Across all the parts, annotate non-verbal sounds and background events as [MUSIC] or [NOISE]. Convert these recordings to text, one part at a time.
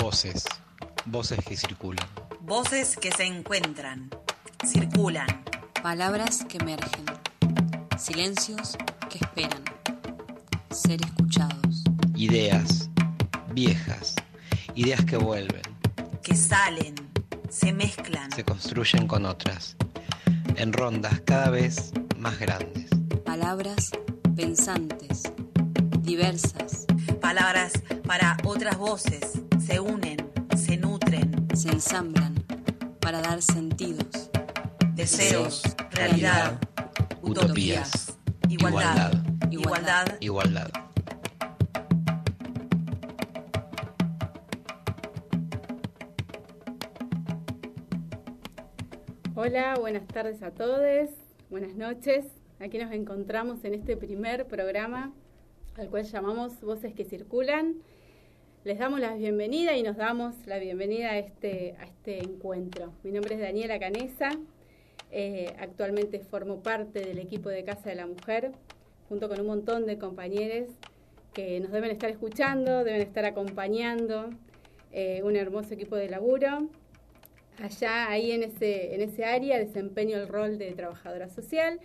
Voces, voces que circulan. Voces que se encuentran, circulan. Palabras que emergen, silencios que esperan, ser escuchados. Ideas, viejas, ideas que vuelven. Que salen, se mezclan. Se construyen con otras, en rondas cada vez más grandes. Palabras pensantes, diversas. Palabras para otras voces se unen, se nutren, se ensamblan para dar sentidos. Deseos, realidad, utopías, igualdad, igualdad, igualdad. Hola, buenas tardes a todos, buenas noches. Aquí nos encontramos en este primer programa al cual llamamos Voces que Circulan. Les damos la bienvenida y nos damos la bienvenida a este, a este encuentro. Mi nombre es Daniela Canesa, eh, actualmente formo parte del equipo de Casa de la Mujer, junto con un montón de compañeros que nos deben estar escuchando, deben estar acompañando, eh, un hermoso equipo de laburo. Allá, ahí en ese, en ese área, desempeño el rol de trabajadora social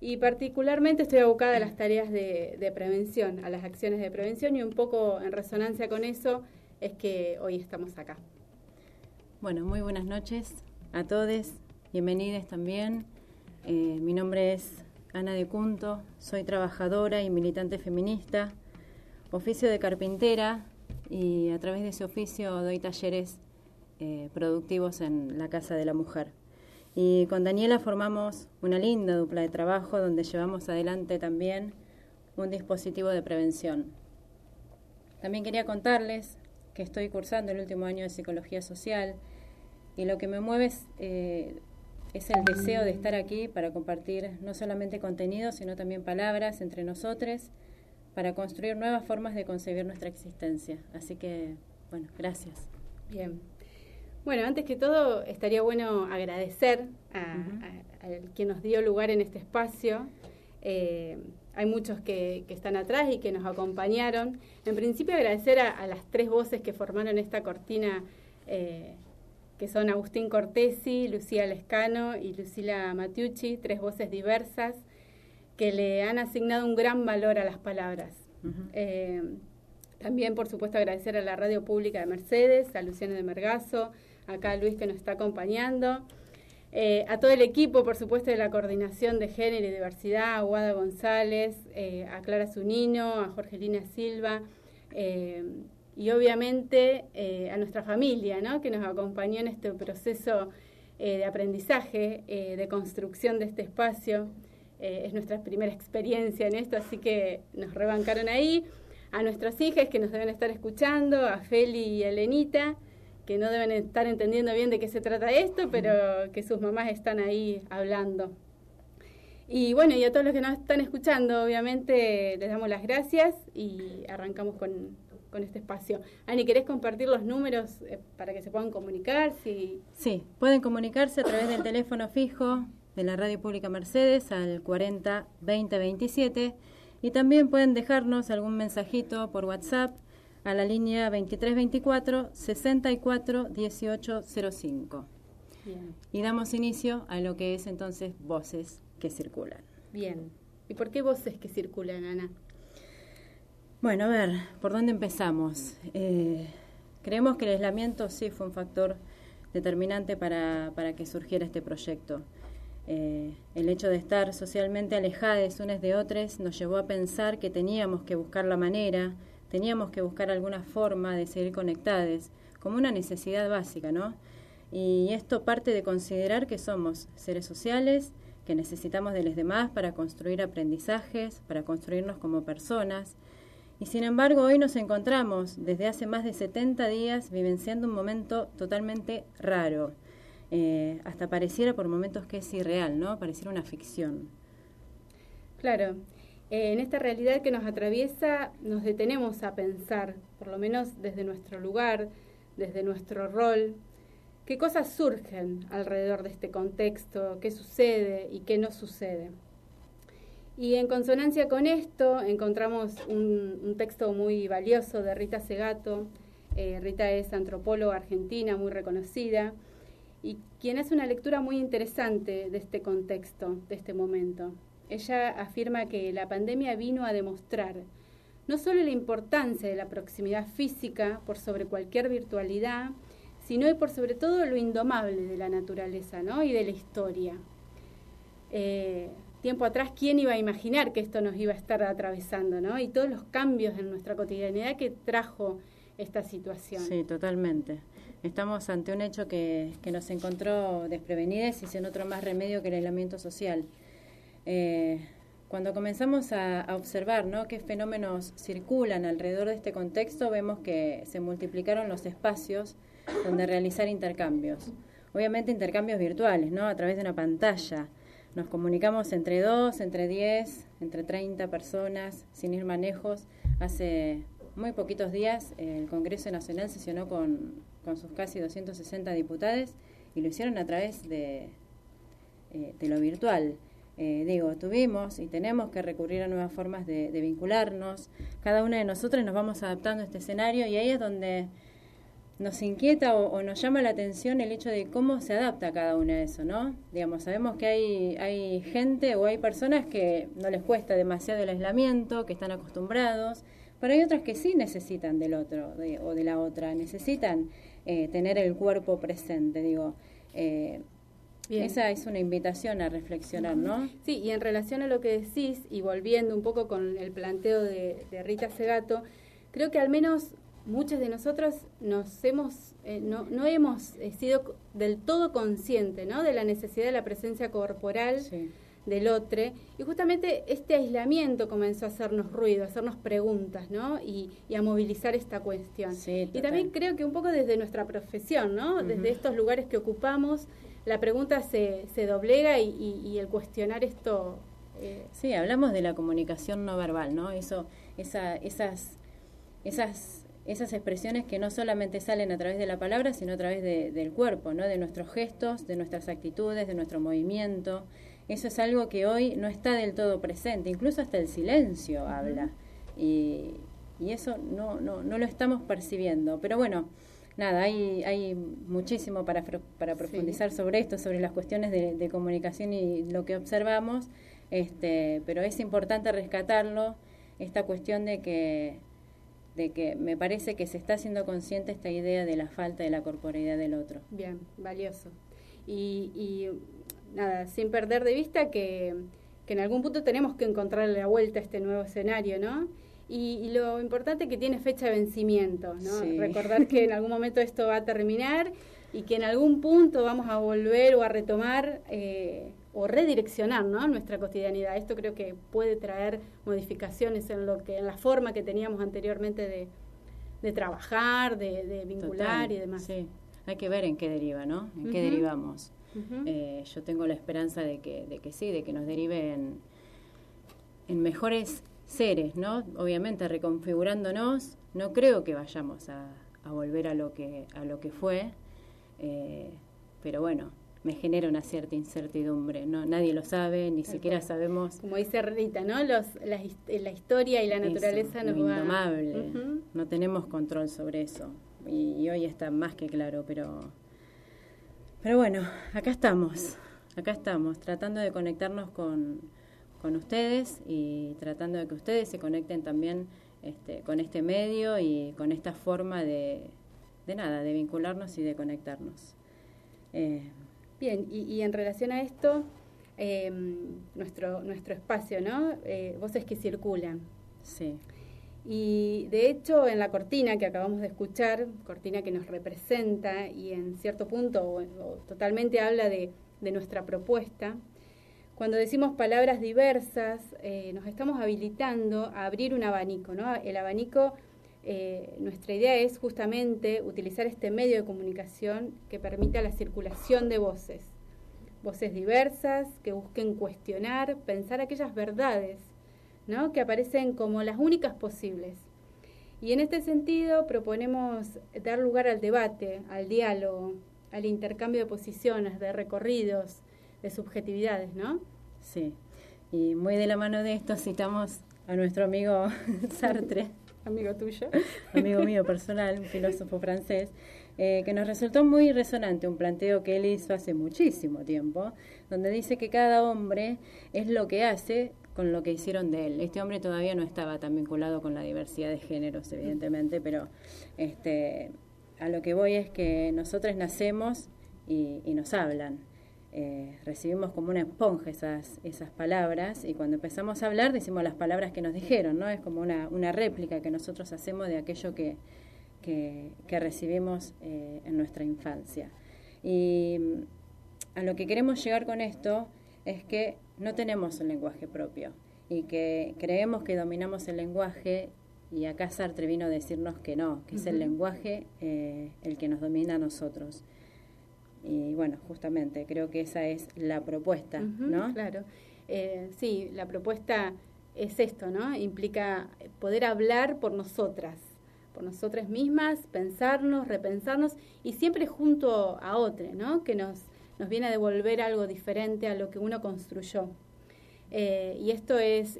y particularmente estoy abocada a las tareas de, prevención, a las acciones de prevención y un poco en resonancia con eso es que hoy estamos acá. Bueno, muy buenas noches a todos, bienvenidos también. Eh, mi nombre es Ana de Cunto, soy trabajadora y militante feminista, oficio de carpintera y a través de ese oficio doy talleres eh, productivos en la Casa de la Mujer. Y con Daniela formamos una linda dupla de trabajo donde llevamos adelante también un dispositivo de prevención. También quería contarles que estoy cursando el último año de psicología social y lo que me mueve es, eh, el deseo de estar aquí para compartir no solamente contenidos, sino también palabras entre nosotros para construir nuevas formas de concebir nuestra existencia. Así que, bueno, gracias. Bien, bueno, antes que todo, estaría bueno agradecer a, quien nos dio lugar en este espacio. Eh, hay muchos que, están atrás y que nos acompañaron. En principio, agradecer a, las tres voces que formaron esta cortina, eh, que son Agustín Cortesi, Lucía Lescano y Lucila Matiucci, tres voces diversas que le han asignado un gran valor a las palabras. Eh, también, por supuesto, agradecer a la Radio Pública de Mercedes, a Luciano de Mergazo, acá Luis que nos está acompañando. Eh, a todo el equipo, por supuesto, de la Coordinación de Género y Diversidad, a Guada González, eh, a Clara Zunino, a Jorgelina Silva, eh, y obviamente a nuestra familia, ¿no? que nos acompañó en este proceso de aprendizaje, de construcción de este espacio. es nuestra primera experiencia en esto, así que nos rebancaron ahí. A nuestras hijas que nos deben estar escuchando, a Feli y a Elenita que no deben estar entendiendo bien de qué se trata esto, pero que sus mamás están ahí hablando. Y bueno, y a todos los que nos están escuchando, obviamente les damos las gracias y arrancamos con, este espacio. Ani, ¿querés compartir los números eh, para que se puedan comunicar? Sí, pueden comunicarse a través del teléfono fijo de la Radio Pública Mercedes al 40 20 27 y también pueden dejarnos algún mensajito por WhatsApp a la línea 2324 64 1805. Bien. Y damos inicio a lo que es entonces voces que circulan. Bien. ¿Y por qué voces que circulan, Ana? Bueno, a ver, ¿por dónde empezamos? Eh, creemos que el aislamiento sí fue un factor determinante para, para que surgiera este proyecto. Eh, el hecho de estar socialmente alejadas unas de otras nos llevó a pensar que teníamos que buscar la manera teníamos que buscar alguna forma de seguir conectadas, como una necesidad básica, ¿no? Y esto parte de considerar que somos seres sociales, que necesitamos de los demás para construir aprendizajes, para construirnos como personas. Y sin embargo, hoy nos encontramos desde hace más de 70 días vivenciando un momento totalmente raro. Eh, hasta pareciera por momentos que es irreal, ¿no? Pareciera una ficción. Claro, eh, en esta realidad que nos atraviesa nos detenemos a pensar, por lo menos desde nuestro lugar, desde nuestro rol, qué cosas surgen alrededor de este contexto, qué sucede y qué no sucede. Y en consonancia con esto encontramos un, texto muy valioso de Rita Segato Eh, Rita es antropóloga argentina, muy reconocida, y quien hace una lectura muy interesante de este contexto, de este momento. Ella afirma que la pandemia vino a demostrar no solo la importancia de la proximidad física por sobre cualquier virtualidad, sino y por sobre todo lo indomable de la naturaleza ¿no? y de la historia. Eh, tiempo atrás, ¿quién iba a imaginar que esto nos iba a estar atravesando? ¿no? Y todos los cambios en nuestra cotidianidad que trajo esta situación. Sí, totalmente. Estamos ante un hecho que, que nos encontró desprevenidos y sin otro más remedio que el aislamiento social. Eh, cuando comenzamos a, observar ¿no? qué fenómenos circulan alrededor de este contexto, vemos que se multiplicaron los espacios donde realizar intercambios. Obviamente intercambios virtuales, ¿no? A través de una pantalla. Nos comunicamos entre dos, entre diez, entre treinta personas, sin ir manejos. Hace muy poquitos días el Congreso Nacional sesionó con, con sus casi 260 diputados y lo hicieron a través de, eh, de lo virtual. Eh, digo, tuvimos y tenemos que recurrir a nuevas formas de, vincularnos. Cada una de nosotros nos vamos adaptando a este escenario y ahí es donde nos inquieta o, nos llama la atención el hecho de cómo se adapta cada una a eso, ¿no? Digamos, sabemos que hay, hay gente o hay personas que no les cuesta demasiado el aislamiento, que están acostumbrados, pero hay otras que sí necesitan del otro o de la otra, necesitan eh, tener el cuerpo presente, digo. Eh, esa es una invitación a reflexionar, ¿no? Sí, y en relación a lo que decís, y volviendo un poco con el planteo de, Rita Segato, creo que al menos muchos de nosotros nos hemos, eh, no, no, hemos eh, sido del todo conscientes ¿no? de la necesidad de la presencia corporal del otro. Y justamente este aislamiento comenzó a hacernos ruido, a hacernos preguntas, ¿no? Y, a movilizar esta cuestión. y también creo que un poco desde nuestra profesión, ¿no? Desde estos lugares que ocupamos, la pregunta se, se doblega y, el cuestionar esto... Eh, sí, hablamos de la comunicación no verbal, ¿no? Eso, esa, esas, esas, esas expresiones que no solamente salen a través de la palabra, sino a través del cuerpo, ¿no? De nuestros gestos, de nuestras actitudes, de nuestro movimiento. Eso es algo que hoy no está del todo presente, incluso hasta el silencio habla. Y, y eso no, no, no lo estamos percibiendo. Pero bueno, nada, hay, hay muchísimo para, para profundizar sobre esto, sobre las cuestiones de, comunicación y lo que observamos, este, pero es importante rescatarlo, esta cuestión de que, de que me parece que se está haciendo consciente esta idea de la falta de la corporeidad del otro. Bien, valioso. Y, y nada, sin perder de vista que, que en algún punto tenemos que encontrarle la vuelta a este nuevo escenario, ¿no? Y, lo importante es que tiene fecha de vencimiento, ¿no? Recordar que en algún momento esto va a terminar y que en algún punto vamos a volver o a retomar eh, o redireccionar ¿no? nuestra cotidianidad. Esto creo que puede traer modificaciones en lo que en la forma que teníamos anteriormente de, de trabajar, de, vincular y demás. Sí, hay que ver en qué deriva, ¿no? En qué derivamos. Eh, yo tengo la esperanza de que, de que sí, de que nos deriven en mejores seres, ¿no? Obviamente reconfigurándonos, no creo que vayamos a, volver a lo que, a lo que fue, eh, pero bueno, me genera una cierta incertidumbre, ¿no? Nadie lo sabe, ni siquiera sabemos... Como dice Rita, ¿no? Los, la, la historia y la naturaleza nos va... indomable, no tenemos control sobre eso, y, hoy está más que claro, pero... Pero bueno, acá estamos, acá estamos, tratando de conectarnos con con ustedes y tratando de que ustedes se conecten también este, con este medio y con esta forma de, de nada, de vincularnos y de conectarnos. Eh, Bien, y, en relación a esto, em, nuestro, nuestro espacio, ¿no? Eh, voces que circulan. Sí. Y de hecho, en la cortina que acabamos de escuchar, cortina que nos representa y en cierto punto totalmente habla de, de nuestra propuesta, cuando decimos palabras diversas, eh, nos estamos habilitando a abrir un abanico, ¿no? El abanico, eh, nuestra idea es justamente utilizar este medio de comunicación que permita la circulación de voces, voces diversas que busquen cuestionar, pensar aquellas verdades, ¿no? Que aparecen como las únicas posibles. Y en este sentido proponemos dar lugar al debate, al diálogo, al intercambio de posiciones, de recorridos, de subjetividades, ¿no? Sí, y muy de la mano de esto citamos a nuestro amigo [LAUGHS] Sartre, amigo tuyo. amigo mío personal, un filósofo francés, eh, que nos resultó muy resonante un planteo que él hizo hace muchísimo tiempo, donde dice que cada hombre es lo que hace con lo que hicieron de él. Este hombre todavía no estaba tan vinculado con la diversidad de géneros, evidentemente, pero este, a lo que voy es que nosotros nacemos y, nos hablan. Eh, recibimos como una esponja esas, esas palabras y cuando empezamos a hablar decimos las palabras que nos dijeron, ¿no? Es como una, una réplica que nosotros hacemos de aquello que, que, recibimos eh, en nuestra infancia. Y a lo que queremos llegar con esto es que no tenemos un lenguaje propio y que creemos que dominamos el lenguaje y acá Sartre vino a decirnos que no, que es el lenguaje eh, el que nos domina a nosotros. Y bueno, justamente creo que esa es la propuesta, ¿no? Claro. Eh, sí, la propuesta es esto, ¿no? Implica poder hablar por nosotras, por nosotras mismas, pensarnos, repensarnos y siempre junto a otro, ¿no? Que nos, nos viene a devolver algo diferente a lo que uno construyó. Eh, y esto es,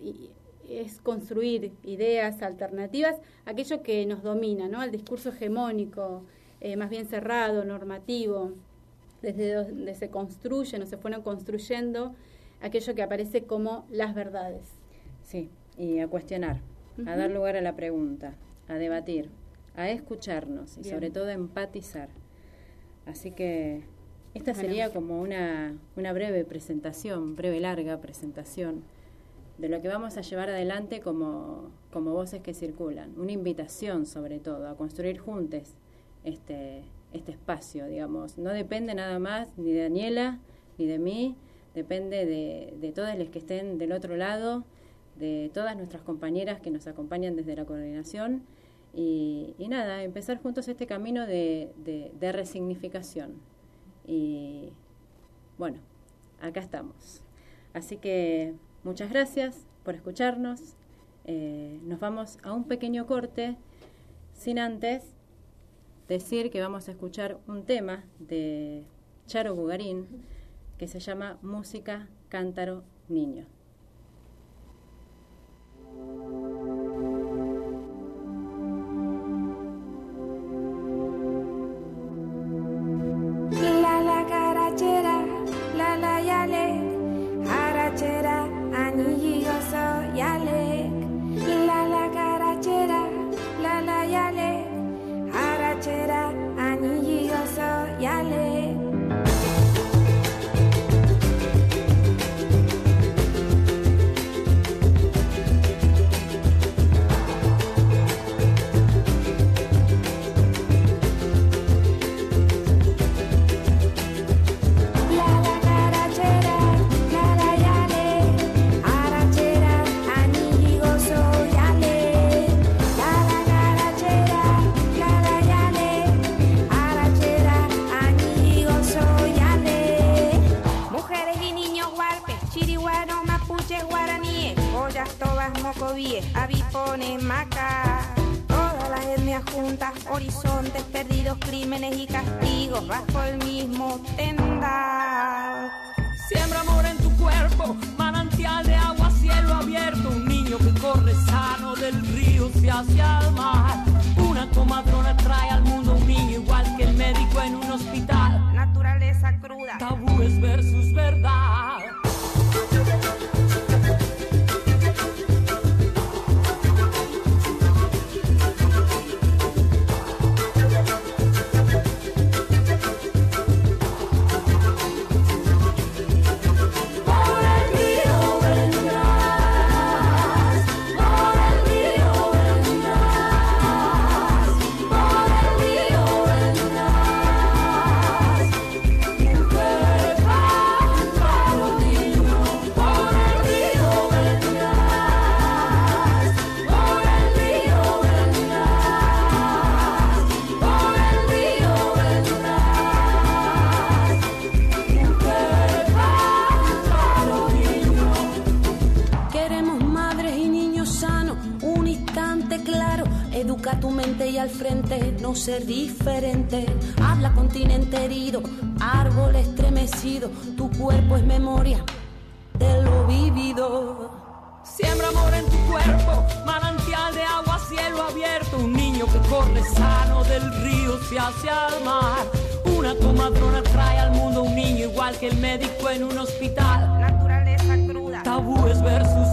es construir ideas alternativas, aquello que nos domina, ¿no? El discurso hegemónico, eh, más bien cerrado, normativo, desde donde se construyen o se fueron construyendo aquello que aparece como las verdades. Sí, y a cuestionar, a dar lugar a la pregunta, a debatir, a escucharnos y sobre todo a empatizar. Así que esta sería como una, una breve presentación, breve larga presentación de lo que vamos a llevar adelante como, como voces que circulan. Una invitación, sobre todo, a construir juntos este, este espacio, digamos. No depende nada más ni de Daniela ni de mí, depende de, de todas las que estén del otro lado, de todas nuestras compañeras que nos acompañan desde la coordinación. Y, nada, empezar juntos este camino de, de resignificación. Y bueno, acá estamos. Así que Muchas gracias por escucharnos. Eh, nos vamos a un pequeño corte, sin antes decir que vamos a escuchar un tema de Charo Bugarín que se llama Música Cántaro Niño. Ser diferente. Habla continente herido, árbol estremecido. Tu cuerpo es memoria de lo vivido. Siembra amor en tu cuerpo, manantial de agua cielo abierto, un niño que corre sano del río se hace al mar. Una comadrona trae al mundo un niño igual que el médico en un hospital. Naturaleza cruda. Tabúes versus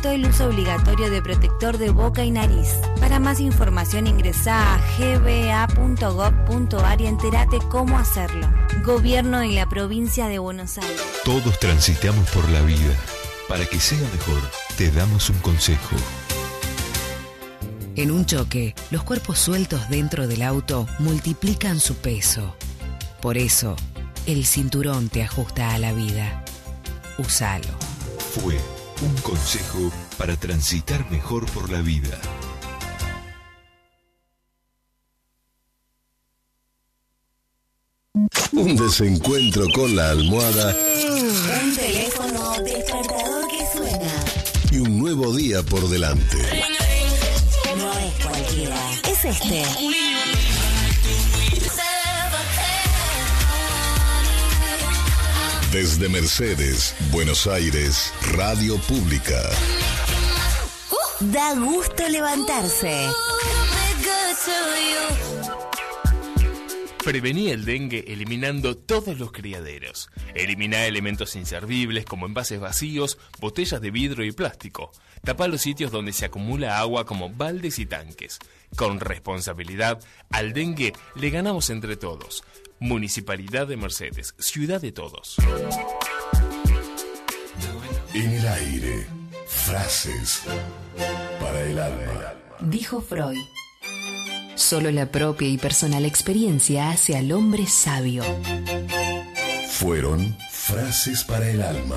implementó el uso obligatorio de protector de boca y nariz. Para más información ingresa a gba.gov.ar y entérate cómo hacerlo. Gobierno de la provincia de Buenos Aires. Todos transitamos por la vida. Para que sea mejor, te damos un consejo. En un choque, los cuerpos sueltos dentro del auto multiplican su peso. Por eso, el cinturón te ajusta a la vida. Usalo. Fue un consejo para transitar mejor por la vida. Un desencuentro con la almohada Un teléfono despertador que suena. y un nuevo día por delante. No es cualquiera. Es este. Desde Mercedes, Buenos Aires, Radio Pública. Da gusto levantarse. Prevení el dengue eliminando todos los criaderos. Elimina elementos inservibles como envases vacíos, botellas de vidrio y plástico. Tapa los sitios donde se acumula agua como baldes y tanques. Con responsabilidad, al dengue le ganamos entre todos. Municipalidad de Mercedes, ciudad de todos. En el aire, frases para el alma. Dijo Freud. Solo la propia y personal experiencia hace al hombre sabio. Fueron frases para el alma.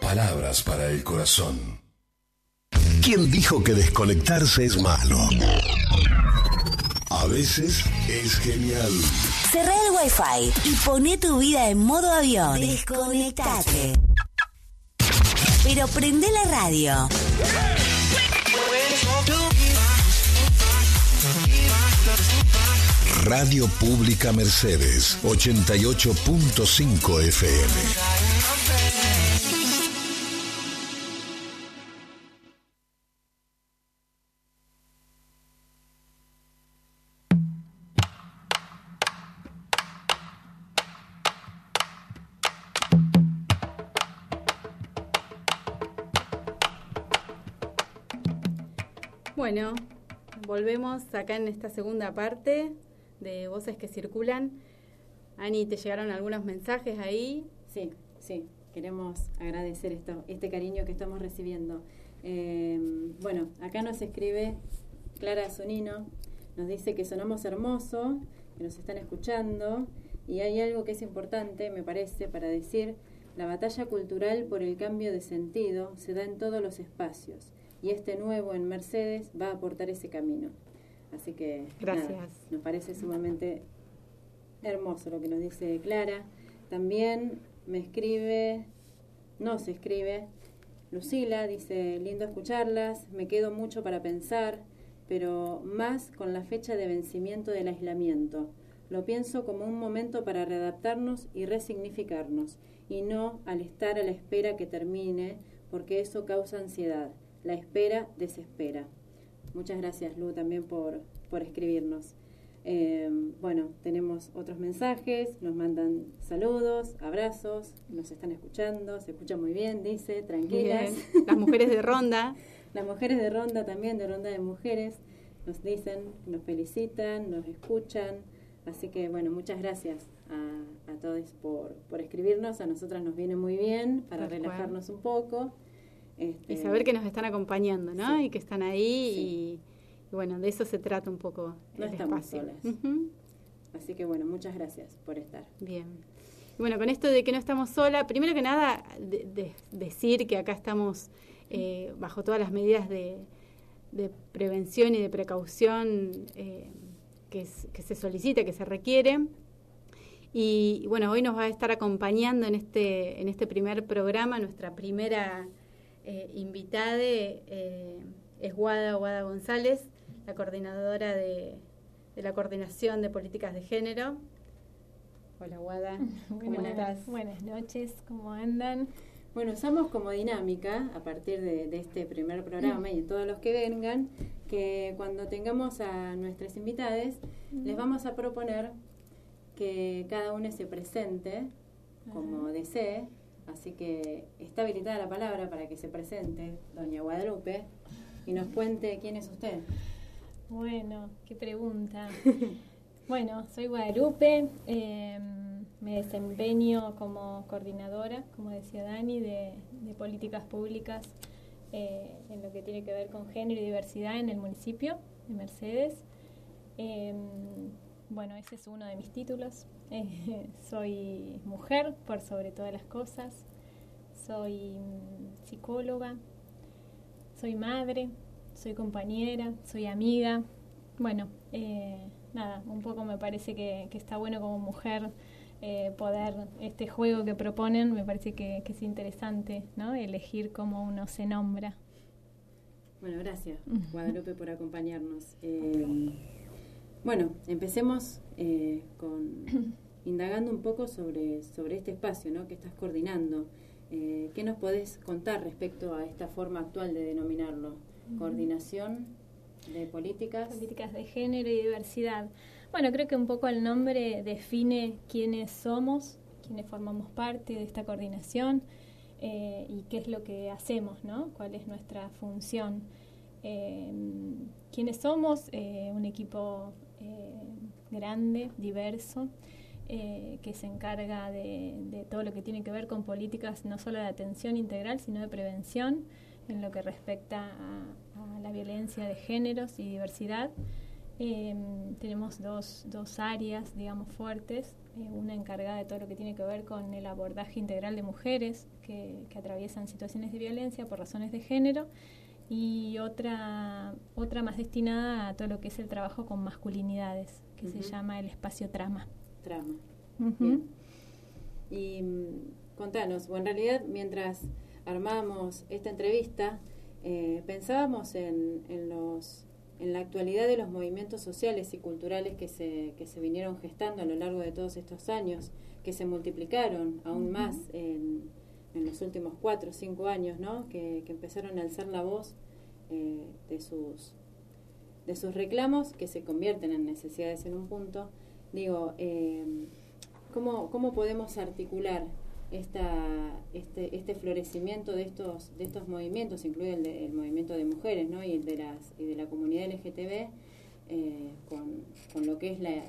Palabras para el corazón. ¿Quién dijo que desconectarse es malo? A veces es genial. Cerrá el wifi y poné tu vida en modo avión. Desconectate. Pero prende la radio. Radio Pública Mercedes, 88.5 FM. Bueno, volvemos acá en esta segunda parte de Voces que Circulan. Ani, ¿te llegaron algunos mensajes ahí? Sí, sí, queremos agradecer esto, este cariño que estamos recibiendo. Eh, bueno, acá nos escribe Clara Sonino, nos dice que sonamos hermoso, que nos están escuchando y hay algo que es importante, me parece, para decir, la batalla cultural por el cambio de sentido se da en todos los espacios y este nuevo en Mercedes va a aportar ese camino. Así que Gracias. nos parece sumamente hermoso lo que nos dice Clara. También me escribe, no se escribe, Lucila dice, lindo escucharlas, me quedo mucho para pensar, pero más con la fecha de vencimiento del aislamiento. Lo pienso como un momento para readaptarnos y resignificarnos, y no al estar a la espera que termine, porque eso causa ansiedad. La espera desespera. Muchas gracias, Lu, también por, por escribirnos. Eh, bueno, tenemos otros mensajes, nos mandan saludos, abrazos, nos están escuchando, se escucha muy bien, dice, tranquilas. Bien. Las mujeres de Ronda. [LAUGHS] Las mujeres de Ronda también, de Ronda de Mujeres, nos dicen, nos felicitan, nos escuchan. Así que, bueno, muchas gracias a, a todos por, por escribirnos. A nosotras nos viene muy bien para Tal relajarnos un poco. Este, Y saber que nos están acompañando, ¿no? Y que están ahí y, y bueno, de eso se trata un poco No el estamos espacio. solas. Así que, bueno, muchas gracias por estar. Bien. Y bueno, con esto de que no estamos sola, primero que nada, de- de- decir que acá estamos eh, bajo todas las medidas de, de prevención y de precaución eh, que, es- que se solicita, que se requiere. Y, y bueno, hoy nos va a estar acompañando en este, en este primer programa, nuestra primera eh, invitada eh, es Guada Guada González, la coordinadora de, de la Coordinación de Políticas de Género. Hola Guada, [LAUGHS] ¿cómo Buenas, estás? buenas noches, ¿cómo andan? Bueno, usamos como dinámica, a partir de, de este primer programa y de todos los que vengan, que cuando tengamos a nuestras invitadas, les vamos a proponer que cada uno se presente como desee. Así que está habilitada la palabra para que se presente doña Guadalupe y nos cuente quién es usted. Bueno, qué pregunta. [LAUGHS] bueno, soy Guadalupe, eh, me desempeño como coordinadora, como decía Dani, de, de políticas públicas eh, en lo que tiene que ver con género y diversidad en el municipio de Mercedes. Eh, bueno, ese es uno de mis títulos. Eh, [LAUGHS] soy mujer por sobre todas las cosas. Soy mm, psicóloga. Soy madre. Soy compañera. Soy amiga. Bueno, eh, nada, un poco me parece que, que está bueno como mujer eh, poder, este juego que proponen, me parece que, que es interesante, ¿no? Elegir cómo uno se nombra. Bueno, gracias [LAUGHS] Guadalupe por acompañarnos. Eh, bueno, empecemos eh, con [COUGHS] indagando un poco sobre, sobre este espacio ¿no? que estás coordinando. Eh, ¿Qué nos podés contar respecto a esta forma actual de denominarlo? Coordinación de políticas. Políticas de género y diversidad. Bueno, creo que un poco el nombre define quiénes somos, quiénes formamos parte de esta coordinación eh, y qué es lo que hacemos, ¿no? ¿Cuál es nuestra función? Eh, ¿Quiénes somos? Un equipo grande, diverso, eh, que se encarga de, todo lo que tiene que ver con políticas no solo de atención integral, sino de prevención en lo que respecta a, la violencia de géneros y diversidad. Eh, tenemos dos, dos áreas, digamos, fuertes. Eh, una encargada de todo lo que tiene que ver con el abordaje integral de mujeres que, que atraviesan situaciones de violencia por razones de género y otra, otra más destinada a todo lo que es el trabajo con masculinidades, que se llama el espacio trama. Trama. Bien. Y mm, contanos, o en realidad mientras armamos esta entrevista, eh, pensábamos en, en los en la actualidad de los movimientos sociales y culturales que se, que se vinieron gestando a lo largo de todos estos años, que se multiplicaron aún más en, en los últimos cuatro o cinco años, ¿no? que, que empezaron a alzar la voz eh, de, sus, de sus reclamos que se convierten en necesidades en un punto. Digo, eh, ¿cómo, ¿cómo podemos articular esta, este, este florecimiento de estos, de estos movimientos, incluye el, movimiento de mujeres ¿no? y, el de las, y de la comunidad LGTB, eh, con, con, lo que es la,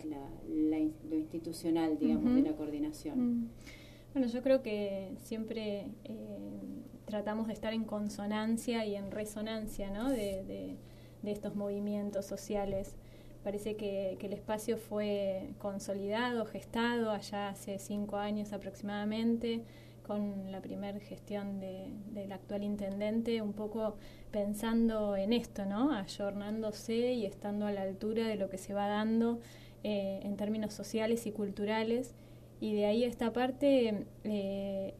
lo institucional, digamos, de la coordinación. Mm. Bueno, yo creo que siempre eh, tratamos de estar en consonancia y en resonancia ¿no? de, de, de estos movimientos sociales. Parece que, el espacio fue consolidado, gestado allá hace cinco años aproximadamente, con la primera gestión del actual intendente, un poco pensando en esto, ¿no? Ayornándose y estando a la altura de lo que se va dando eh, en términos sociales y culturales. Y de ahí esta parte, eh,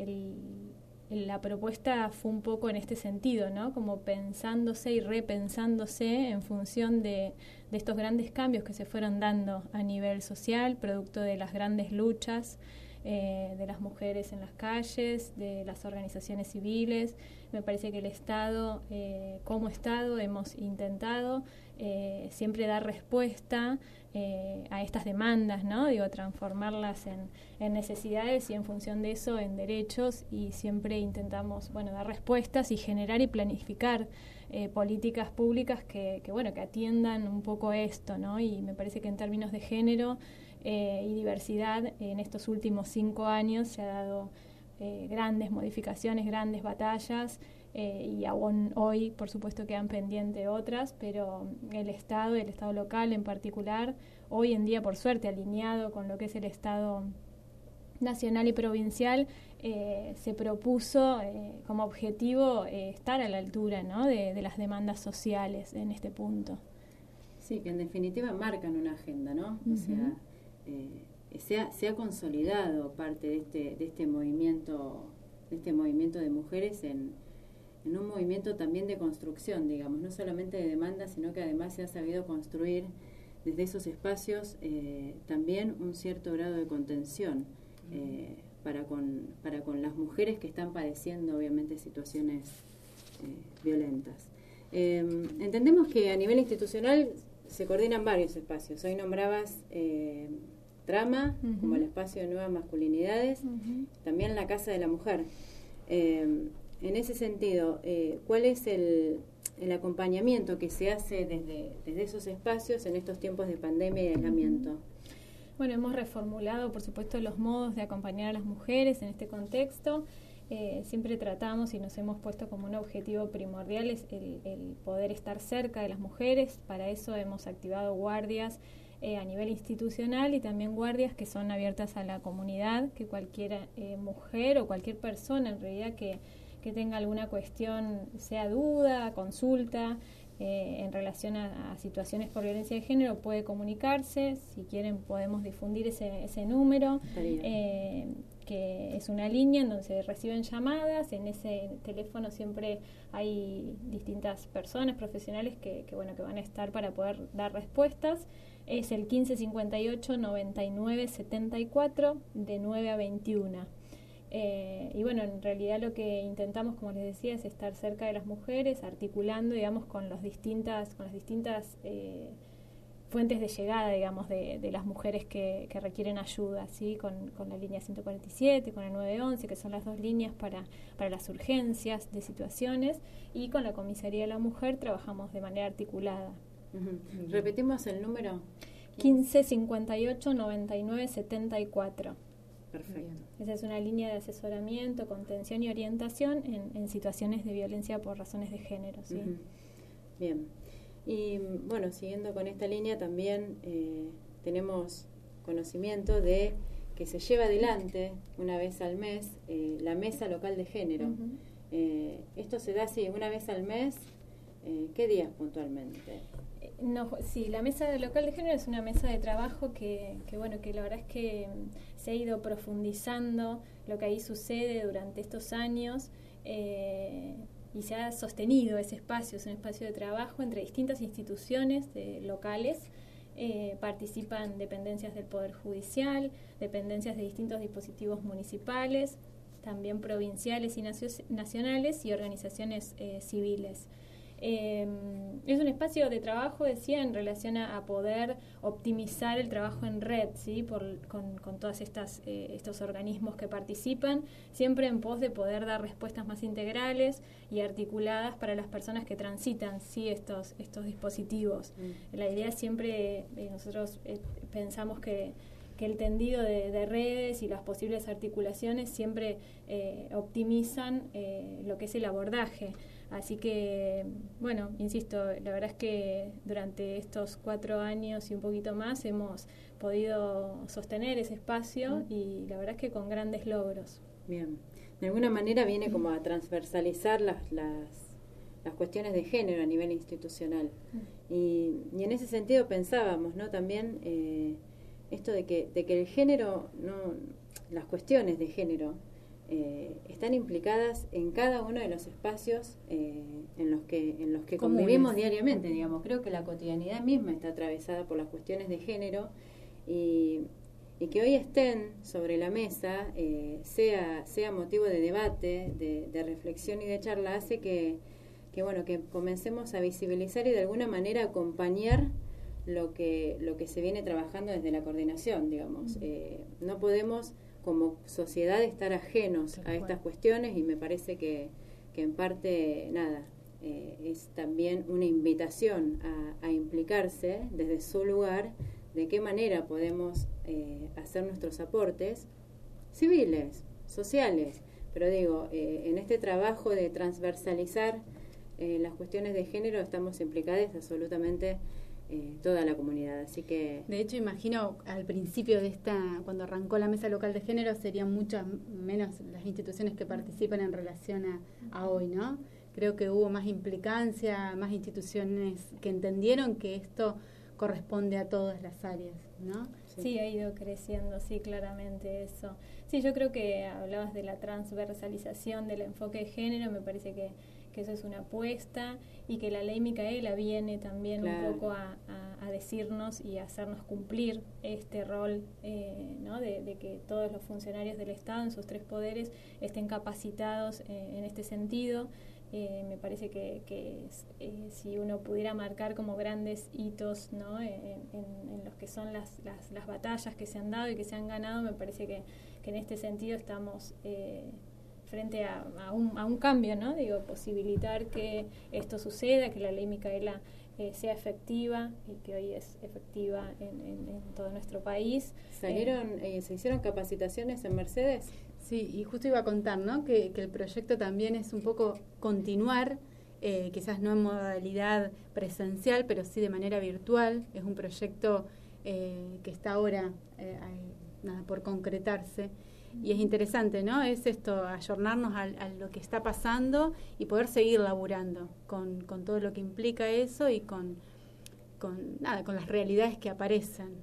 la propuesta fue un poco en este sentido, ¿no? Como pensándose y repensándose en función de, de estos grandes cambios que se fueron dando a nivel social, producto de las grandes luchas eh, de las mujeres en las calles, de las organizaciones civiles. Me parece que el Estado, eh, como Estado, hemos intentado eh, siempre dar respuesta a estas demandas, ¿no? Digo, transformarlas en, en, necesidades y en función de eso en derechos y siempre intentamos, bueno, dar respuestas y generar y planificar eh, políticas públicas que, bueno, que atiendan un poco esto, ¿no? Y me parece que en términos de género eh, y diversidad, en estos últimos cinco años se ha dado eh, grandes modificaciones, grandes batallas, y aún hoy, por supuesto, quedan pendientes otras, pero el Estado, el Estado local en particular, hoy en día, por suerte, alineado con lo que es el Estado nacional y provincial, eh, se propuso eh, como objetivo eh, estar a la altura ¿no? de, las demandas sociales en este punto. Sí, que en definitiva marcan una agenda, ¿no? O sea, se ha, se, ha, consolidado parte de este, de este movimiento, de este movimiento de mujeres en, en un movimiento también de construcción, digamos, no solamente de demanda, sino que además se ha sabido construir desde esos espacios también un cierto grado de contención para con, para con las mujeres que están padeciendo obviamente situaciones eh, violentas. Em, entendemos que a nivel institucional se coordinan varios espacios. Hoy nombrabas eh, Trama como el espacio de nuevas masculinidades, también la Casa de la Mujer. En ese sentido, eh, ¿cuál es el, el, acompañamiento que se hace desde, desde esos espacios en estos tiempos de pandemia y aislamiento? Bueno, hemos reformulado, por supuesto, los modos de acompañar a las mujeres en este contexto. Eh, siempre tratamos y nos hemos puesto como un objetivo primordial es el, poder estar cerca de las mujeres. Para eso hemos activado guardias eh, a nivel institucional y también guardias que son abiertas a la comunidad, que cualquier eh, mujer o cualquier persona en realidad que, que tenga alguna cuestión, sea duda, consulta, eh, en relación a, situaciones por violencia de género puede comunicarse. Si quieren podemos difundir ese, ese número, eh, que es una línea en donde se reciben llamadas. En ese teléfono siempre hay distintas personas profesionales que, que, bueno, que van a estar para poder dar respuestas. Es el 1558 99 74 de 9 a 21. Eh, y bueno, en realidad lo que intentamos, como les decía, es estar cerca de las mujeres, articulando, digamos, con, los distintas, con las distintas eh, fuentes de llegada, digamos, de, las mujeres que, requieren ayuda, ¿sí? Con, con, la línea 147, con el 911, que son las dos líneas para, para las urgencias de situaciones, y con la Comisaría de la Mujer trabajamos de manera articulada. Repetimos el número. 1558 99 74. Perfecto. Esa es una línea de asesoramiento, contención y orientación en, situaciones de violencia por razones de género. ¿sí? Bien. Y bueno, siguiendo con esta línea, también eh, tenemos conocimiento de que se lleva adelante una vez al mes eh, la mesa local de género. Eh, esto se da así, una vez al mes. ¿Qué días puntualmente? No, sí, la mesa local de género es una mesa de trabajo que, que, bueno, que la verdad es que mm, se ha ido profundizando lo que ahí sucede durante estos años eh, y se ha sostenido ese espacio, es un espacio de trabajo entre distintas instituciones locales. Eh, participan dependencias del Poder Judicial, dependencias de distintos dispositivos municipales, también provinciales y nacionales y organizaciones eh, civiles. Eh, es un espacio de trabajo, decía, en relación a, poder optimizar el trabajo en red, ¿sí? Por, con, con todos eh, estos organismos que participan, siempre en pos de poder dar respuestas más integrales y articuladas para las personas que transitan ¿sí? estos, estos dispositivos. Mm. La idea siempre, eh, nosotros pensamos que que el tendido de, redes y las posibles articulaciones siempre optimizan lo que es el abordaje. Así que, bueno, insisto, la verdad es que durante estos cuatro años y un poquito más hemos podido sostener ese espacio y la verdad es que con grandes logros. Bien, de alguna manera viene como a transversalizar las, las, las cuestiones de género a nivel institucional. Y, y, en ese sentido pensábamos, ¿no? También eh, esto de que, de que el género, no, las cuestiones de género, eh, están implicadas en cada uno de los espacios eh, en los que en los que convivimos diariamente digamos. Creo que la cotidianidad misma está atravesada por las cuestiones de género y, que hoy estén sobre la mesa eh, sea sea motivo de debate de, reflexión y de charla hace que, que bueno que comencemos a visibilizar y de alguna manera acompañar lo que lo que se viene trabajando desde la coordinación digamos. No podemos como sociedad estar ajenos a estas cuestiones y me parece que, que en parte, nada, eh, es también una invitación a, implicarse desde su lugar de qué manera podemos eh, hacer nuestros aportes civiles, sociales, pero digo, eh, en este trabajo de transversalizar las cuestiones de género estamos implicadas absolutamente eh, toda la comunidad. Así que. De hecho, imagino al principio de esta, cuando arrancó la mesa local de género, serían muchas menos las instituciones que participan en relación a, hoy, ¿no? Creo que hubo más implicancia, más instituciones que entendieron que esto corresponde a todas las áreas, ¿no? Sí. ha ido creciendo, sí, claramente eso. Sí, yo creo que hablabas de la transversalización del enfoque de género, me parece que que eso es una apuesta y que la ley Micaela viene también un poco a, decirnos y a hacernos cumplir este rol eh, ¿no? de, que todos los funcionarios del Estado en sus tres poderes estén capacitados eh, en este sentido. Eh, me parece que, si uno pudiera marcar como grandes hitos ¿no? en, los que son las, las, las, batallas que se han dado y que se han ganado, me parece que, en este sentido estamos frente a, un, a, un, cambio, ¿no? Digo, posibilitar que esto suceda, que la ley Micaela eh, sea efectiva y que hoy es efectiva en, todo nuestro país. ¿Salieron, eh, ¿Se hicieron capacitaciones en Mercedes? Sí, y justo iba a contar, ¿no? Que, el proyecto también es un poco continuar, eh, quizás no en modalidad presencial, pero sí de manera virtual. Es un proyecto que está ahora nada, por concretarse y es interesante, ¿no? Es esto, ayornarnos a, lo que está pasando y poder seguir laburando con, con todo lo que implica eso y con, con, nada, con las realidades que aparecen.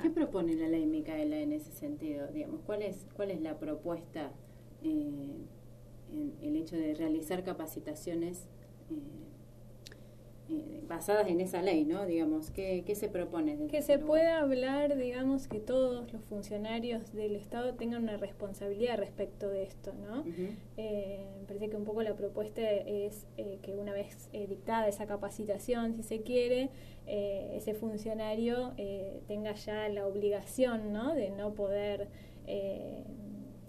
¿Qué propone la ley Micaela en ese sentido? Digamos, ¿cuál es, cuál es la propuesta eh, en el hecho de realizar capacitaciones eh, eh, basadas en esa ley, ¿no? Digamos, ¿qué, qué se propone? Que se pueda hablar, digamos, que todos los funcionarios del Estado tengan una responsabilidad respecto de esto, ¿no? Eh, me parece que un poco la propuesta es eh, que una vez dictada esa capacitación, si se quiere, ese funcionario tenga ya la obligación, ¿no? De no poder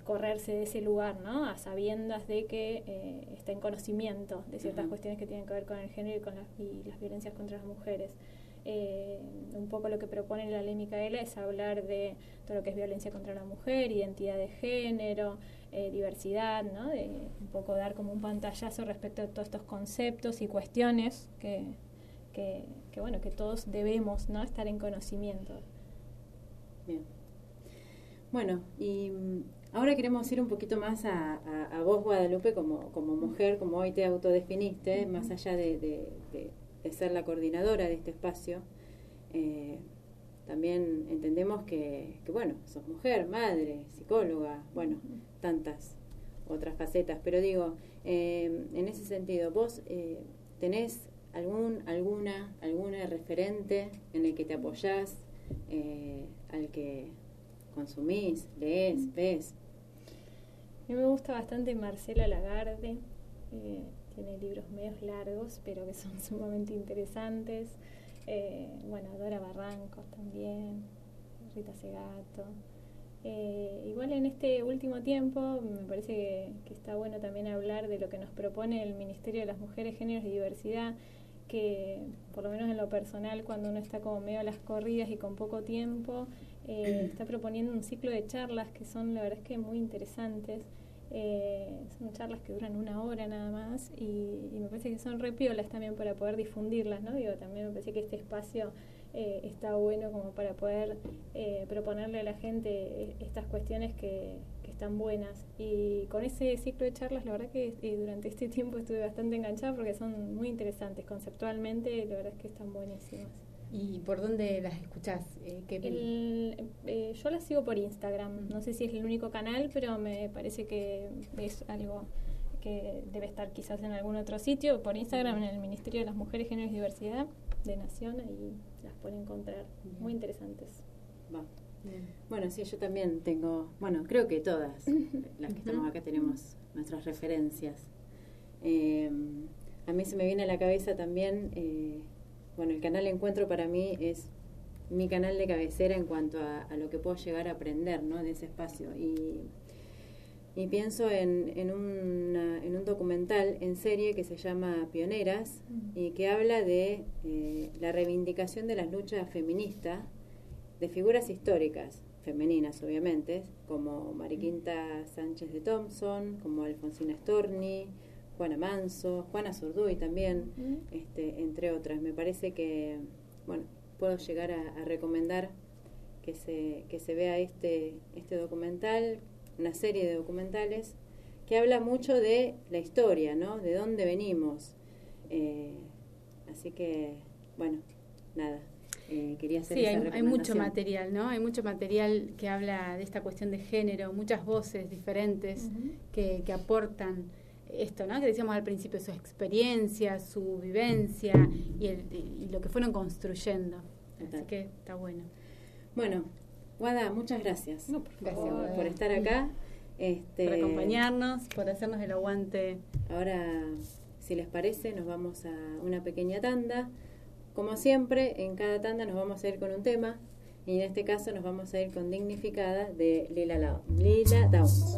correrse de ese lugar, ¿no? A sabiendas de que eh, está en conocimiento de ciertas cuestiones que tienen que ver con el género y con las, y las violencias contra las mujeres. Eh, un poco lo que propone la ley Micaela es hablar de todo lo que es violencia contra la mujer, identidad de género, eh, diversidad, ¿no? De un poco dar como un pantallazo respecto a todos estos conceptos y cuestiones que, que, que bueno, que todos debemos, ¿no? Estar en conocimiento. Bien. Bueno, y Ahora queremos ir un poquito más a, a, vos, Guadalupe, como, como mujer, como hoy te autodefiniste, más allá de, de, ser la coordinadora de este espacio. Eh, también entendemos que, que, bueno, sos mujer, madre, psicóloga, bueno, tantas otras facetas. Pero digo, eh, en ese sentido, vos eh, tenés algún, alguna, alguna referente en el que te apoyás, al que consumís, lees, ves? A mí me gusta bastante Marcela Lagarde, eh, tiene libros medios largos, pero que son [LAUGHS] sumamente interesantes. Eh, bueno, Dora Barrancos también, Rita Segato. Eh, igual en este último tiempo me parece que, está bueno también hablar de lo que nos propone el Ministerio de las Mujeres, Géneros y Diversidad, que por lo menos en lo personal, cuando uno está como medio a las corridas y con poco tiempo, está proponiendo un ciclo de charlas que son la verdad es que muy interesantes. Eh, son charlas que duran una hora nada más y, me parece que son repiolas también para poder difundirlas, ¿no? Digo, también me parece que este espacio eh, está bueno como para poder eh, proponerle a la gente eh, estas cuestiones que, están buenas. Y con ese ciclo de charlas, la verdad que durante este tiempo estuve bastante enganchada porque son muy interesantes conceptualmente, la verdad es que están buenísimas. ¿Y por dónde las escuchás? yo las sigo por Instagram. No sé si es el único canal, pero me parece que es algo que debe estar quizás en algún otro sitio. Por Instagram, en el Ministerio de las Mujeres, Género y Diversidad de Nación, y las pueden encontrar. Muy interesantes. Bueno, sí, yo también tengo, bueno, creo que todas [LAUGHS] las que estamos acá tenemos nuestras referencias. Eh, a mí se me viene a la cabeza también, eh, bueno, el canal Encuentro para mí es mi canal de cabecera en cuanto a, a, lo que puedo llegar a aprender ¿no? de ese espacio. Y y pienso en, en, en, un documental en serie que se llama Pioneras y que habla de eh, la reivindicación de las luchas feministas de figuras históricas, femeninas obviamente, como Mariquinta Sánchez de Thompson, como Alfonsina Storni, Juana Manso, Juana Zurduy también, este, entre otras. Me parece que, bueno, puedo llegar a, a recomendar que se, que se vea este, este documental una serie de documentales que habla mucho de la historia, ¿no? De dónde venimos. Eh, así que, bueno, nada. Eh, quería hacer sí, hay, mucho material, ¿no? Hay mucho material que habla de esta cuestión de género, muchas voces diferentes que, que aportan esto, ¿no? Que decíamos al principio, su experiencia, su vivencia y, el, y lo que fueron construyendo. Así que está bueno. Bueno, Guada, muchas gracias. gracias por, estar acá. Este, por acompañarnos, por hacernos el aguante. Ahora, si les parece, nos vamos a una pequeña tanda. Como siempre, en cada tanda nos vamos a ir con un tema. Y en este caso nos vamos a ir con Dignificada de Lila, Lila Downs.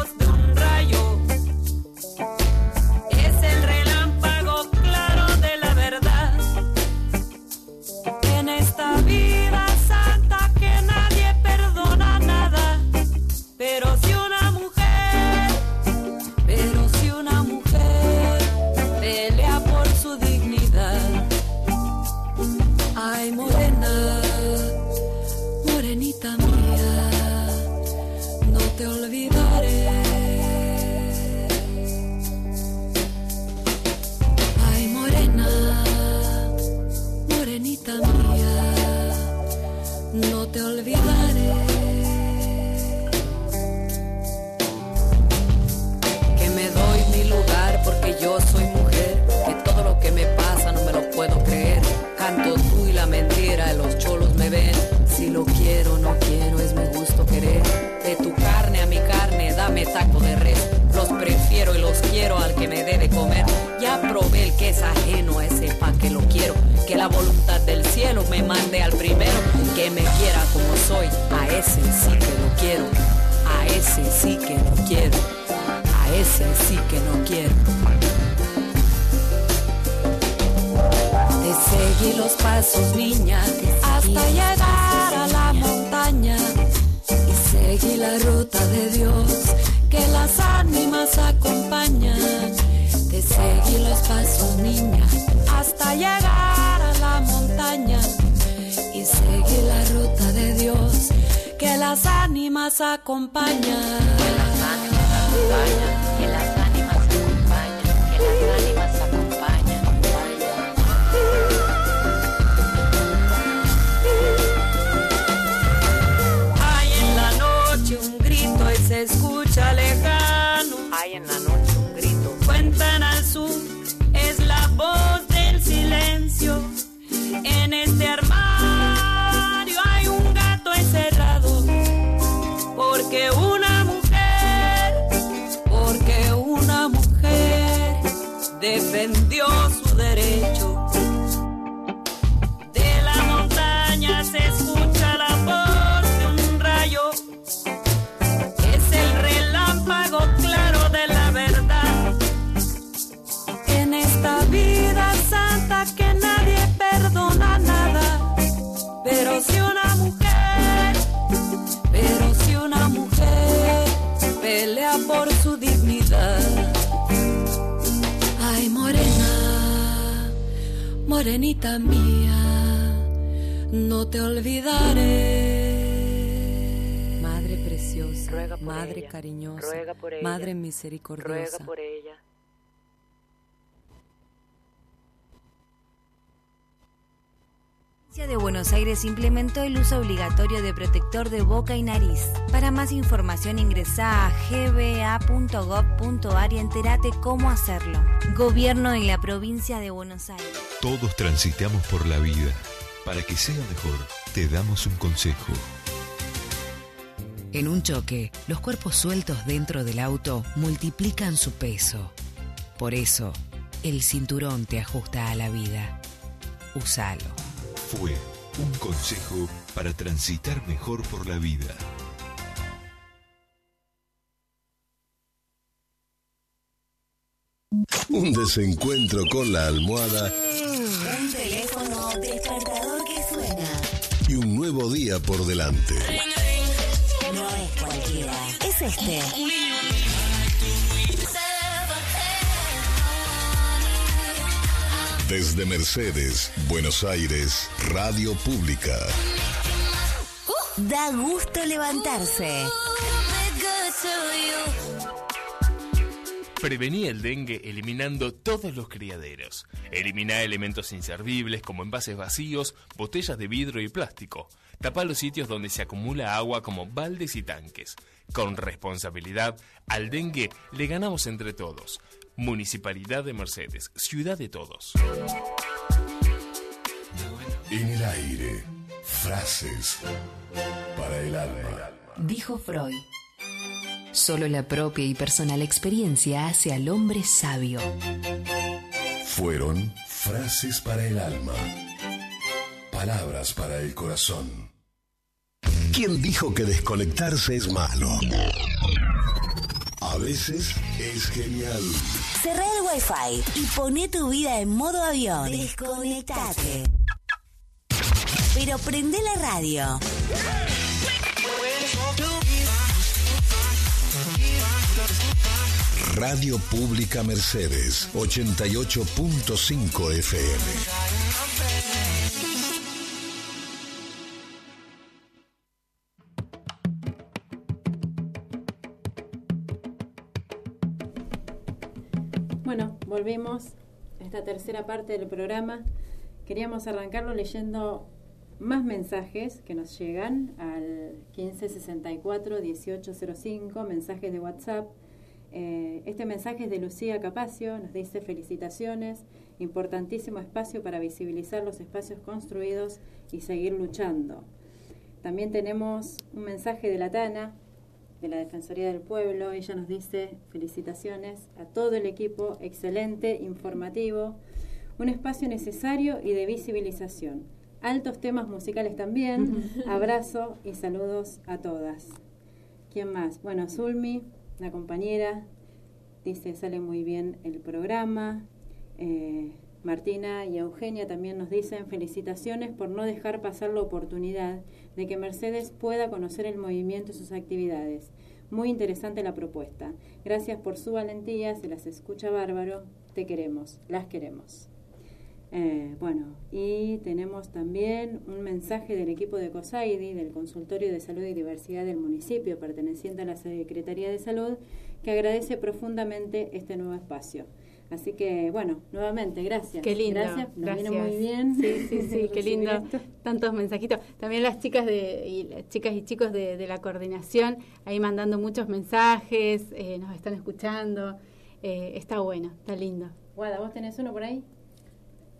En este armario hay un gato encerrado. Porque una mujer, porque una mujer defendió morenita mía, no te olvidaré. Madre preciosa, Ruega por Madre ella, cariñosa, ruega por ella, Madre misericordiosa. Ruega por ella. La provincia de Buenos Aires implementó el uso obligatorio de protector de boca y nariz. Para más información ingresa a gba.gov.ar y entérate cómo hacerlo. Gobierno de la provincia de Buenos Aires. Todos transitamos por la vida. Para que sea mejor, te damos un consejo. En un choque, los cuerpos sueltos dentro del auto multiplican su peso. Por eso, el cinturón te ajusta a la vida. Usalo. Fue un consejo para transitar mejor por la vida. Un desencuentro con la almohada Un teléfono despertador que suena. y un nuevo día por delante. No es cualquiera. Es este. Desde Mercedes, Buenos Aires, Radio Pública. Da gusto levantarse. Prevení el dengue eliminando todos los criaderos. Elimina elementos inservibles como envases vacíos, botellas de vidrio y plástico. Tapa los sitios donde se acumula agua como baldes y tanques. Con responsabilidad, al dengue le ganamos entre todos. Municipalidad de Mercedes, ciudad de todos. En el aire, frases para el alma. Dijo Freud. Solo la propia y personal experiencia hace al hombre sabio. Fueron frases para el alma. Palabras para el corazón. ¿Quién dijo que desconectarse es malo? A veces es genial. Cerrá el wifi y poné tu vida en modo avión. Desconectate. Pero prende la radio. Radio Pública Mercedes, 88.5 FM. Bueno, volvimos a esta tercera parte del programa. Queríamos arrancarlo leyendo más mensajes que nos llegan al 1564-1805, mensajes de WhatsApp. Eh, este mensaje es de Lucía Capacio, nos dice felicitaciones, importantísimo espacio para visibilizar los espacios construidos y seguir luchando. También tenemos un mensaje de la Tana, de la Defensoría del Pueblo. Ella nos dice felicitaciones a todo el equipo, excelente, informativo, un espacio necesario y de visibilización. Altos temas musicales también. [LAUGHS] Abrazo y saludos a todas. ¿Quién más? Bueno, Zulmi, una compañera, dice sale muy bien el programa. Eh, Martina y Eugenia también nos dicen felicitaciones por no dejar pasar la oportunidad de que Mercedes pueda conocer el movimiento y sus actividades. Muy interesante la propuesta. Gracias por su valentía, se las escucha bárbaro. Te queremos, las queremos. Eh, bueno, y tenemos también un mensaje del equipo de COSAIDI, del Consultorio de Salud y Diversidad del municipio, perteneciente a la Secretaría de Salud, que agradece profundamente este nuevo espacio. Así que, bueno, nuevamente, gracias. Qué lindo. Gracias, nos gracias. viene muy bien. Sí, sí, sí, [LAUGHS] qué lindo. esto. Tantos mensajitos. También las chicas de, y las chicas y chicos de, de la coordinación ahí mandando muchos mensajes, eh, nos están escuchando. Eh, está bueno, está lindo. Guada, ¿vos tenés uno por ahí?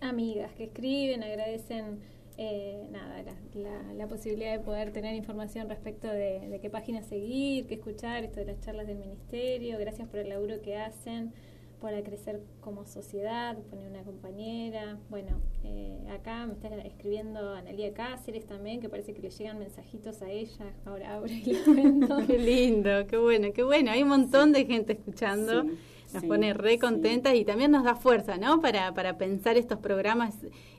Amigas que escriben, agradecen eh, nada, la, la- la posibilidad de poder tener información respecto de, de qué página seguir, qué escuchar, esto de las charlas del ministerio. Gracias por el laburo que hacen para crecer como sociedad, poner una compañera. Bueno, eh, acá me está escribiendo Analia Cáceres también, que parece que le llegan mensajitos a ella. Ahora abro y le [LAUGHS] cuento. Qué lindo, qué bueno, qué bueno. Hay un montón de gente escuchando. Sí, nos sí, pone re contentas y también nos da fuerza, ¿no? Para, para pensar estos programas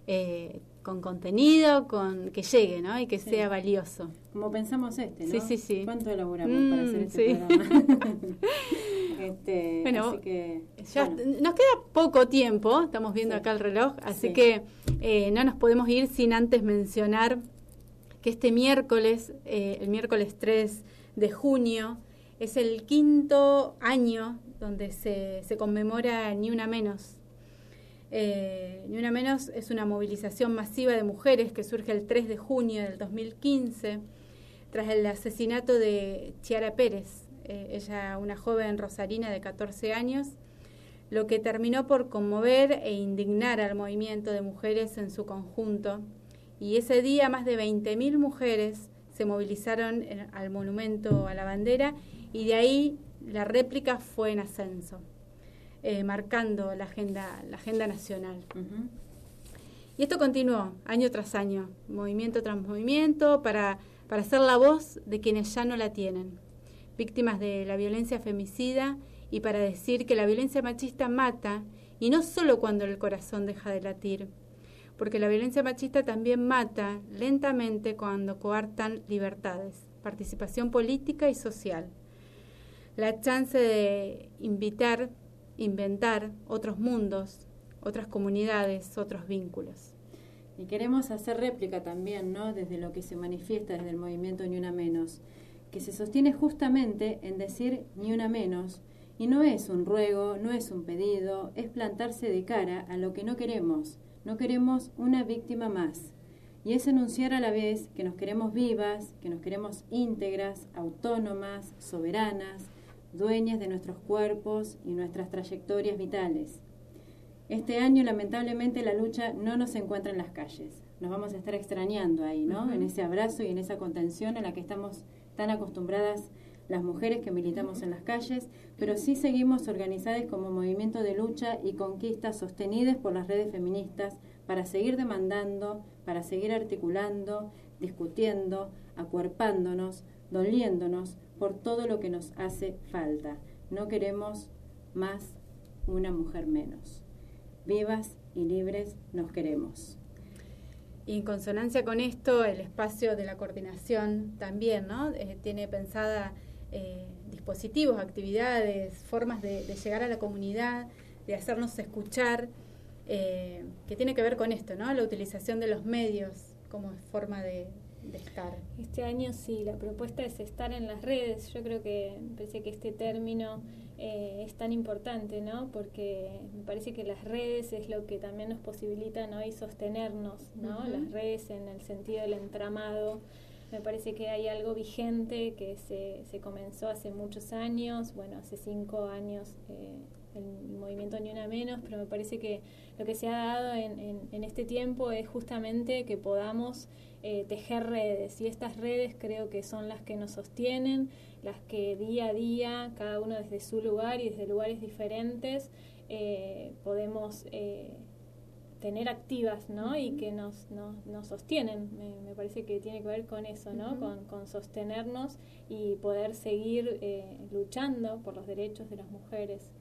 eh, con contenido, con que llegue, ¿no? Y que Sí. sea valioso. Como pensamos este, ¿no? Sí, sí, sí. ¿Cuánto elaboramos para hacer Mm, este sí. programa? [LAUGHS] este, Bueno, así que, Ya bueno. nos queda poco tiempo, estamos viendo Sí. acá el reloj, así Sí. que eh, no nos podemos ir sin antes mencionar que este miércoles, eh, el miércoles 3 de junio, es el quinto año donde se, se conmemora Ni Una Menos. Eh, Ni Una Menos es una movilización masiva de mujeres que surge el 3 de junio del 2015 tras el asesinato de Chiara Pérez, eh, ella una joven rosarina de 14 años, lo que terminó por conmover e indignar al movimiento de mujeres en su conjunto. Y ese día más de 20.000 mujeres se movilizaron en- al monumento a la bandera y de ahí la réplica fue en ascenso, eh, marcando la agenda, la agenda nacional. Y esto continuó año tras año, movimiento tras movimiento, para, para ser la voz de quienes ya no la tienen, víctimas de la violencia femicida y para decir que la violencia machista mata, y no solo cuando el corazón deja de latir, porque la violencia machista también mata lentamente cuando coartan libertades, participación política y social. La chance de invitar, inventar otros mundos, otras comunidades, otros vínculos. Y queremos hacer réplica también, ¿no? Desde lo que se manifiesta desde el movimiento Ni Una Menos, que se sostiene justamente en decir Ni Una Menos, y no es un ruego, no es un pedido, es plantarse de cara a lo que no queremos. No queremos una víctima más. Y es enunciar a la vez que nos queremos vivas, que nos queremos íntegras, autónomas, soberanas, dueñas de nuestros cuerpos y nuestras trayectorias vitales. Este año, lamentablemente, la lucha no nos encuentra en las calles. Nos vamos a estar extrañando ahí, ¿no? En ese abrazo y en esa contención en la que estamos tan acostumbradas las mujeres que militamos en las calles, pero sí seguimos organizadas como movimiento de lucha y conquistas sostenidas por las redes feministas para seguir demandando, para seguir articulando, discutiendo, acuerpándonos, doliéndonos por todo lo que nos hace falta. No queremos más una mujer menos. Vivas y libres nos queremos. Y en consonancia con esto, el espacio de la coordinación también, ¿no? Eh, tiene pensada eh, dispositivos, actividades, formas de, llegar a la comunidad, de hacernos escuchar, eh, que tiene que ver con esto, ¿no? La utilización de los medios como forma de, de estar. Este año sí, la propuesta es estar en las redes. Yo creo que parece que este término eh, es tan importante, ¿no? Porque me parece que las redes es lo que también nos posibilita hoy sostenernos, ¿no? Las redes en el sentido del entramado. Me parece que hay algo vigente que se, se comenzó hace muchos años, bueno, hace cinco años eh, el movimiento Ni Una Menos, pero me parece que lo que se ha dado en, en, en este tiempo es justamente que podamos eh, tejer redes y estas redes creo que son las que nos sostienen, las que día a día, cada uno desde su lugar y desde lugares diferentes, eh, podemos eh, tener activas, ¿no? Y que nos, nos, nos sostienen. Me, me parece que tiene que ver con eso, ¿no? Con, con sostenernos y poder seguir eh, luchando por los derechos de las mujeres.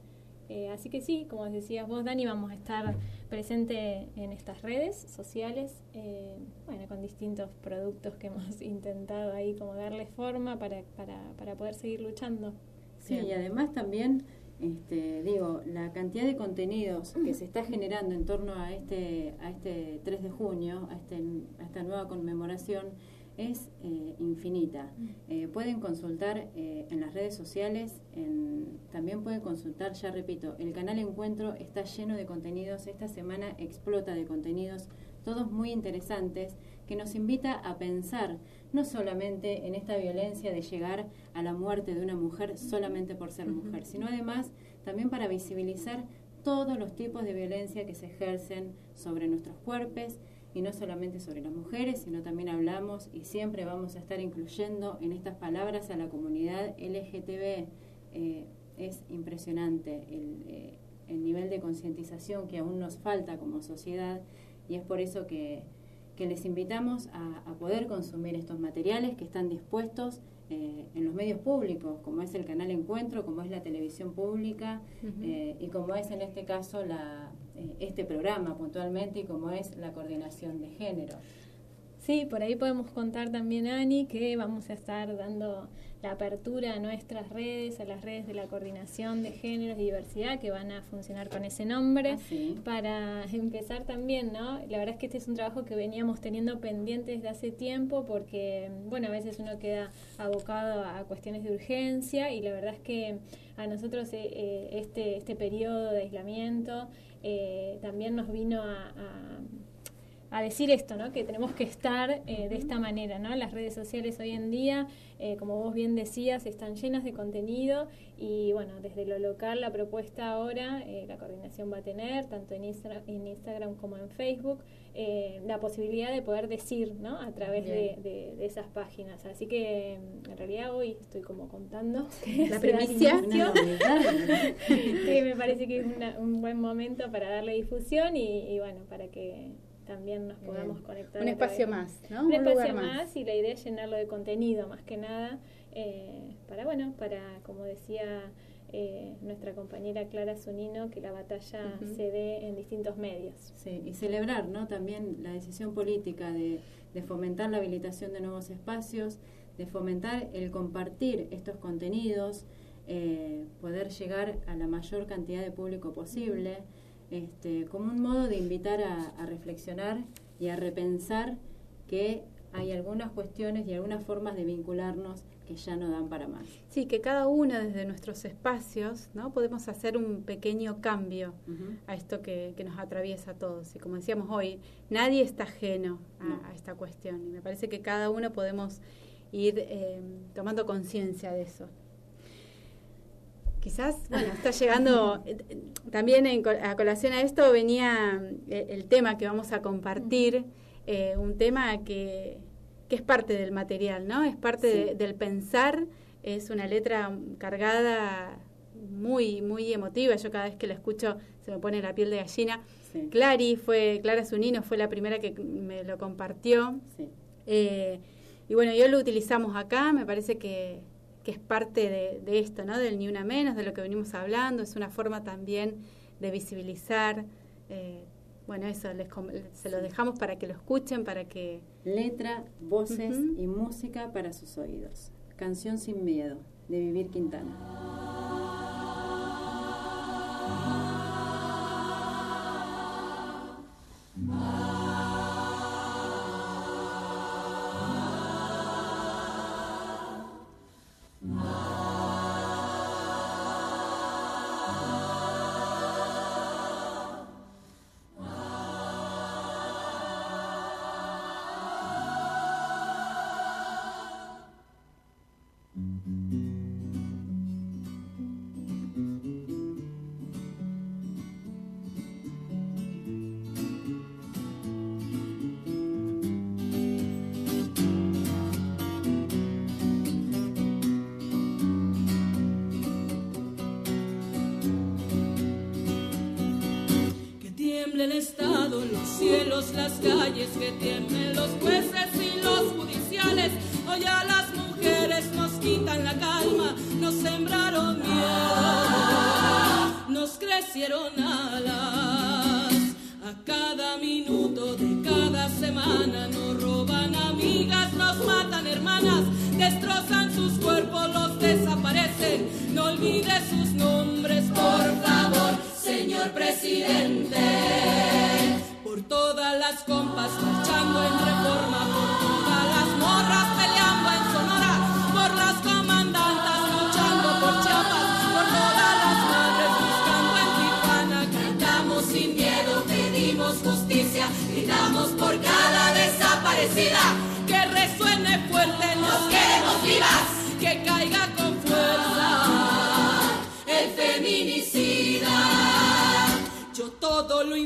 Eh, así que sí, como decías vos, Dani, vamos a estar presente en estas redes sociales, eh, bueno, con distintos productos que [LAUGHS] hemos intentado ahí como darle forma para, para, para poder seguir luchando. Sí, y además también Este, digo, la cantidad de contenidos que se está generando en torno a este, a este 3 de junio, a, este, a esta nueva conmemoración, es eh, infinita. Eh, pueden consultar eh, en las redes sociales, en, también pueden consultar, ya repito, el canal Encuentro está lleno de contenidos, esta semana explota de contenidos, todos muy interesantes, que nos invita a pensar no solamente en esta violencia de llegar a la muerte de una mujer solamente por ser mujer, sino además también para visibilizar todos los tipos de violencia que se ejercen sobre nuestros cuerpos, y no solamente sobre las mujeres, sino también hablamos y siempre vamos a estar incluyendo en estas palabras a la comunidad LGTB. Eh, es impresionante el, eh, el nivel de concientización que aún nos falta como sociedad y es por eso que, que les invitamos a, a, poder consumir estos materiales que están dispuestos eh, en los medios públicos, como es el canal Encuentro, como es la televisión pública uh -huh. y como es en este caso la, eh, este programa puntualmente y como es la coordinación de género. Sí, por ahí podemos contar también, Ani, que vamos a estar dando la apertura a nuestras redes, a las redes de la coordinación de géneros y diversidad que van a funcionar con ese nombre. Ah. Para empezar también, ¿no? La verdad es que este es un trabajo que veníamos teniendo pendiente desde hace tiempo porque, bueno, a veces uno queda abocado a cuestiones de urgencia y la verdad es que a nosotros eh, eh, este, este periodo de aislamiento eh, también nos vino a, a a decir esto, ¿no? que tenemos que estar eh, de esta manera. ¿no? Las redes sociales hoy en día, eh, como vos bien decías, están llenas de contenido y bueno, desde lo local la propuesta ahora, eh, la coordinación va a tener, tanto en, Instra en Instagram como en Facebook, la posibilidad de poder decir ¿no? a través de, de, de, esas páginas. Así que en realidad hoy estoy como contando [LAUGHS] la primicia, [LAUGHS] que me parece que es una, un buen momento para darle difusión y, y bueno, para que también nos podamos Bien. conectar. Un espacio más, ¿no? Un, un espacio más. más. y la idea es llenarlo de contenido más que nada eh, para, bueno, para, como decía eh, nuestra compañera Clara Zunino, que la batalla uh -huh. se dé en distintos medios. Sí, y celebrar, ¿no? También la decisión política de, de fomentar la habilitación de nuevos espacios, de fomentar el compartir estos contenidos, eh, poder llegar a la mayor cantidad de público posible. Uh -huh este, como un modo de invitar a, a, reflexionar y a repensar que hay algunas cuestiones y algunas formas de vincularnos que ya no dan para más. Sí, que cada uno desde nuestros espacios ¿no? podemos hacer un pequeño cambio uh -huh. a esto que, que, nos atraviesa a todos. Y como decíamos hoy, nadie está ajeno a, no. a esta cuestión. Y me parece que cada uno podemos ir eh, tomando conciencia de eso quizás, [LAUGHS] bueno, está llegando eh, también en, a colación a esto venía eh, el tema que vamos a compartir, eh, un tema que, que, es parte del material, ¿no? Es parte sí. de, del pensar, es una letra cargada muy, muy emotiva. Yo cada vez que la escucho se me pone la piel de gallina. Sí. Clary fue, Clara Zunino fue la primera que me lo compartió. Sí. Eh, y bueno, yo lo utilizamos acá, me parece que, que es parte de, de, esto, ¿no? Del ni una menos, de lo que venimos hablando, es una forma también de visibilizar. Eh, bueno, eso les, se lo dejamos para que lo escuchen, para que... Letra, voces uh -huh. y música para sus oídos. Canción sin miedo, de Vivir Quintana.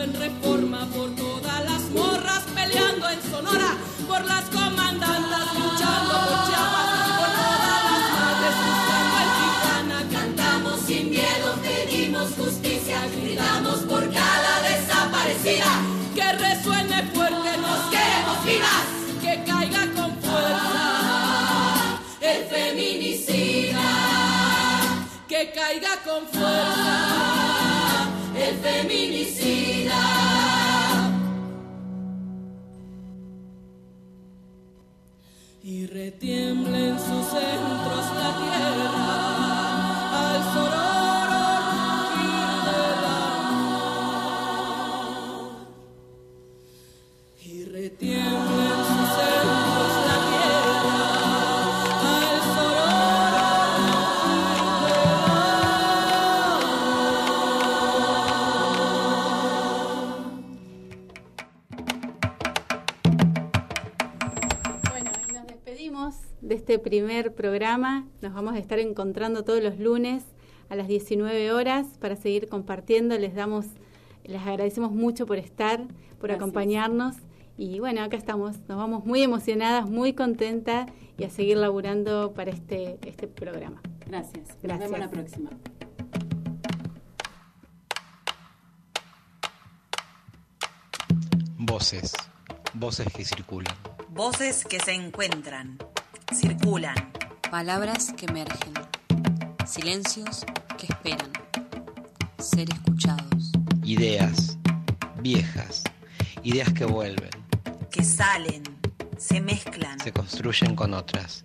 En reforma, por todas las morras peleando en Sonora, por las comandantas luchando por Chiapas, por todas las madres buscando Tijuana. Cantamos sin miedo, pedimos justicia, gritamos por cada desaparecida. Que resuene fuerte, nos queremos vivas, que caiga con fuerza el feminicida. Que caiga con fuerza feminicida. Y retiembla en sus centros la tierra primer programa. Nos vamos a estar encontrando todos los lunes a las 19 horas para seguir compartiendo. Les damos, les agradecemos mucho por estar, por Gracias. acompañarnos. Y bueno, acá estamos. Nos vamos muy emocionadas, muy contentas y a seguir laburando para este, este programa. Gracias. Nos Gracias. vemos la próxima. Voces, voces que circulan. Voces que se encuentran, circulan. Palabras que emergen. Silencios que esperan. Ser escuchados. Ideas, viejas, ideas que vuelven, que salen, se mezclan. se construyen con otras,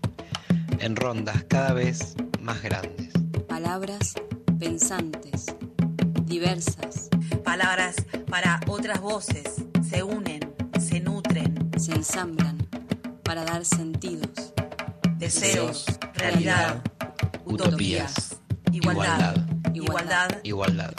en rondas cada vez más grandes. Palabras pensantes. Diversas. Palabras para otras voces se unen, se nutren. Se ensamblan para dar sentidos. Deseos, realidad, utopías, igualdad, igualdad, igualdad, igualdad.